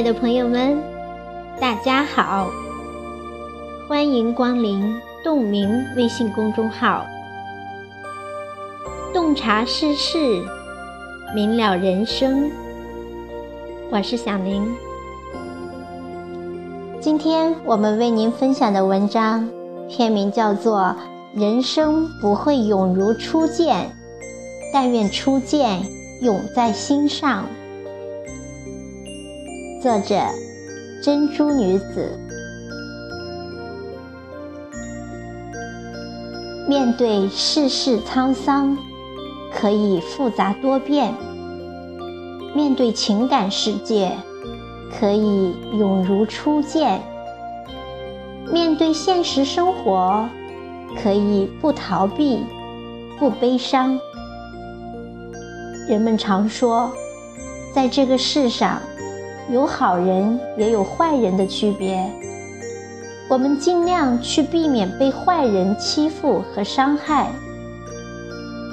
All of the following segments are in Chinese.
爱的朋友们，大家好！欢迎光临洞明微信公众号，洞察世事，明了人生。我是小宁。今天我们为您分享的文章篇名叫做《人生不会永如初见》，但愿初见永在心上。作者：珍珠女子。面对世事沧桑，可以复杂多变；面对情感世界，可以永如初见；面对现实生活，可以不逃避、不悲伤。人们常说，在这个世上。有好人也有坏人的区别，我们尽量去避免被坏人欺负和伤害，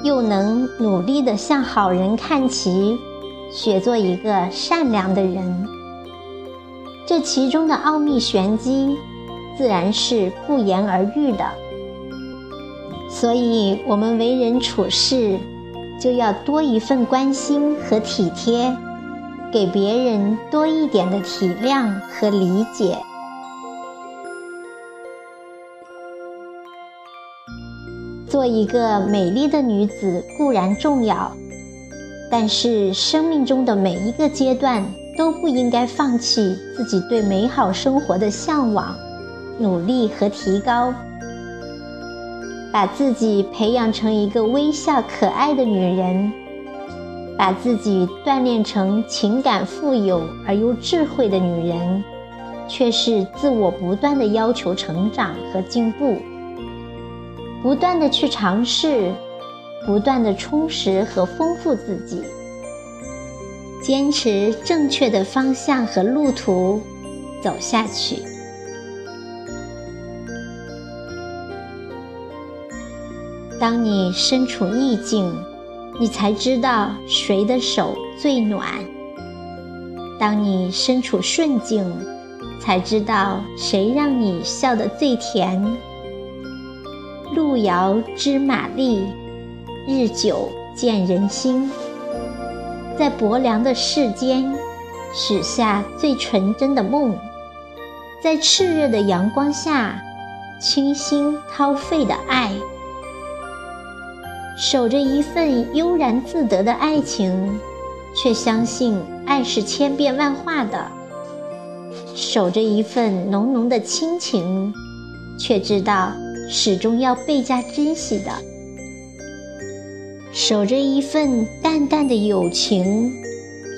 又能努力的向好人看齐，学做一个善良的人。这其中的奥秘玄机，自然是不言而喻的。所以，我们为人处事，就要多一份关心和体贴。给别人多一点的体谅和理解。做一个美丽的女子固然重要，但是生命中的每一个阶段都不应该放弃自己对美好生活的向往、努力和提高，把自己培养成一个微笑可爱的女人。把自己锻炼成情感富有而又智慧的女人，却是自我不断的要求成长和进步，不断的去尝试，不断的充实和丰富自己，坚持正确的方向和路途走下去。当你身处逆境。你才知道谁的手最暖。当你身处顺境，才知道谁让你笑得最甜。路遥知马力，日久见人心。在薄凉的世间，许下最纯真的梦；在炽热的阳光下，倾心掏肺的爱。守着一份悠然自得的爱情，却相信爱是千变万化的；守着一份浓浓的亲情，却知道始终要倍加珍惜的；守着一份淡淡的友情，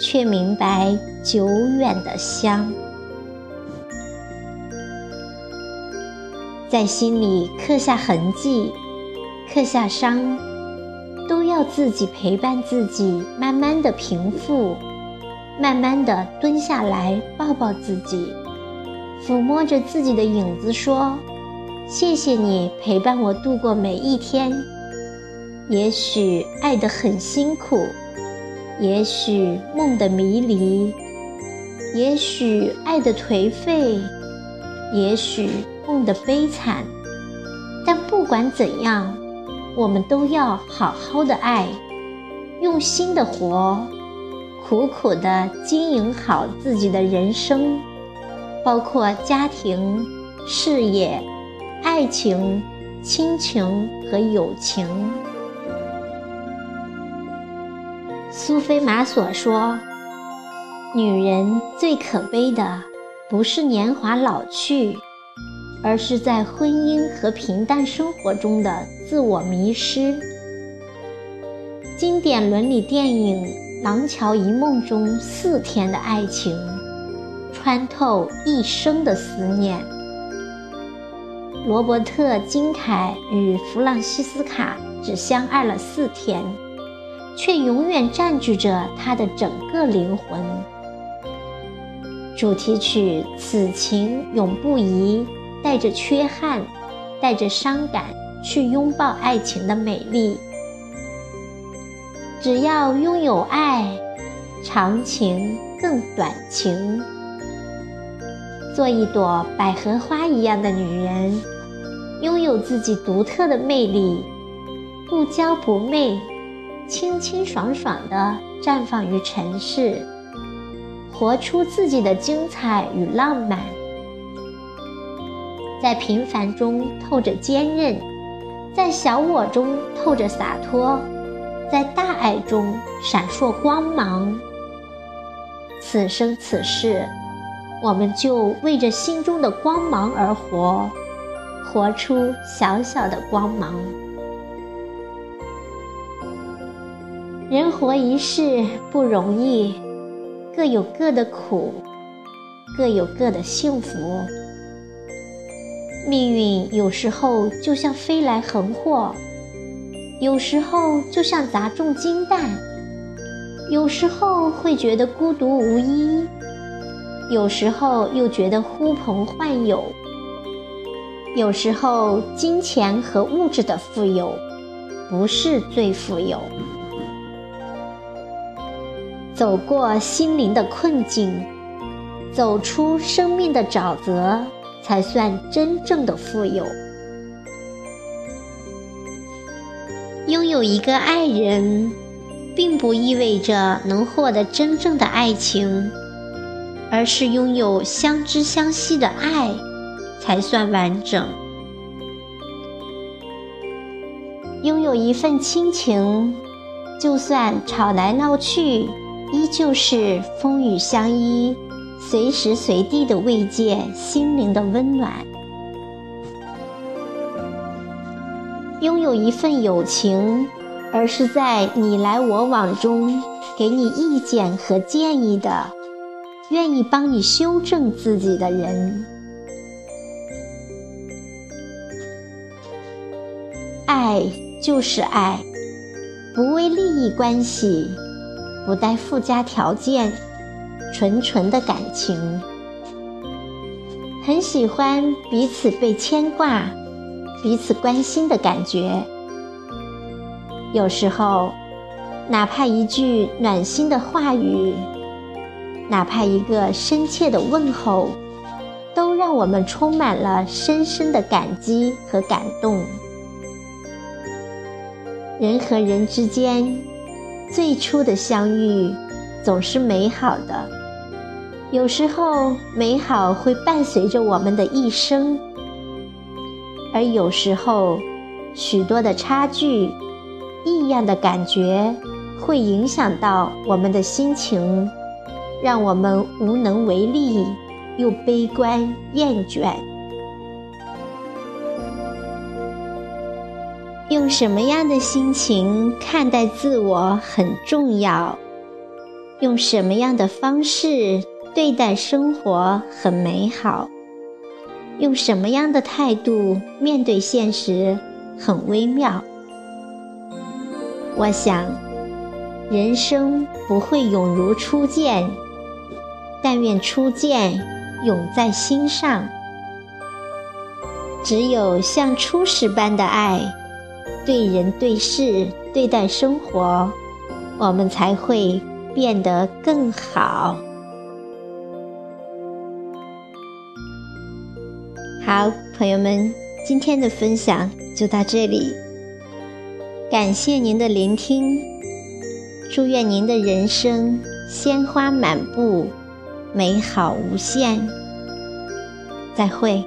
却明白久远的香。在心里刻下痕迹，刻下伤。要自己陪伴自己，慢慢的平复，慢慢的蹲下来抱抱自己，抚摸着自己的影子说：“谢谢你陪伴我度过每一天。也许爱得很辛苦，也许梦的迷离，也许爱的颓废，也许梦的悲惨。但不管怎样。”我们都要好好的爱，用心的活，苦苦的经营好自己的人生，包括家庭、事业、爱情、亲情和友情。苏菲玛索说：“女人最可悲的，不是年华老去。”而是在婚姻和平淡生活中的自我迷失。经典伦理电影《廊桥遗梦》中四天的爱情，穿透一生的思念。罗伯特·金凯与弗朗西斯卡只相爱了四天，却永远占据着他的整个灵魂。主题曲《此情永不移》。带着缺憾，带着伤感，去拥抱爱情的美丽。只要拥有爱，长情更短情，做一朵百合花一样的女人，拥有自己独特的魅力，不娇不媚，清清爽爽的绽放于尘世，活出自己的精彩与浪漫，在平凡中透着坚韧，在小我中透着洒脱，在大爱中闪烁光芒。此生此世。我们就为着心中的光芒而活，活出小小的光芒。人活一世不容易，各有各的苦，各有各的幸福。命运有时候就像飞来横祸，有时候就像砸中金蛋，有时候会觉得孤独无依。有时候又觉得呼朋唤友，有时候金钱和物质的富有不是最富有。走过心灵的困境，走出生命的沼泽，才算真正的富有。拥有一个爱人，并不意味着能获得真正的爱情。而是拥有相知相惜的爱，才算完整。拥有一份亲情，就算吵来闹去，依旧是风雨相依，随时随地的慰藉心灵的温暖。拥有一份友情，而是在你来我往中给你意见和建议的。愿意帮你修正自己的人，爱就是爱，不为利益关系，不带附加条件，纯纯的感情。很喜欢彼此被牵挂、彼此关心的感觉。有时候，哪怕一句暖心的话语。哪怕一个深切的问候，都让我们充满了深深的感激和感动。人和人之间最初的相遇总是美好的，有时候美好会伴随着我们的一生，而有时候许多的差距、异样的感觉会影响到我们的心情。让我们无能为力，又悲观厌倦。用什么样的心情看待自我很重要，用什么样的方式对待生活很美好，用什么样的态度面对现实很微妙。我想，人生不会永如初见。但愿初见永在心上，只有像初始般的爱，对人对事对待生活，我们才会变得更好。好，朋友们，今天的分享就到这里，感谢您的聆听，祝愿您的人生鲜花满布。美好无限，再会。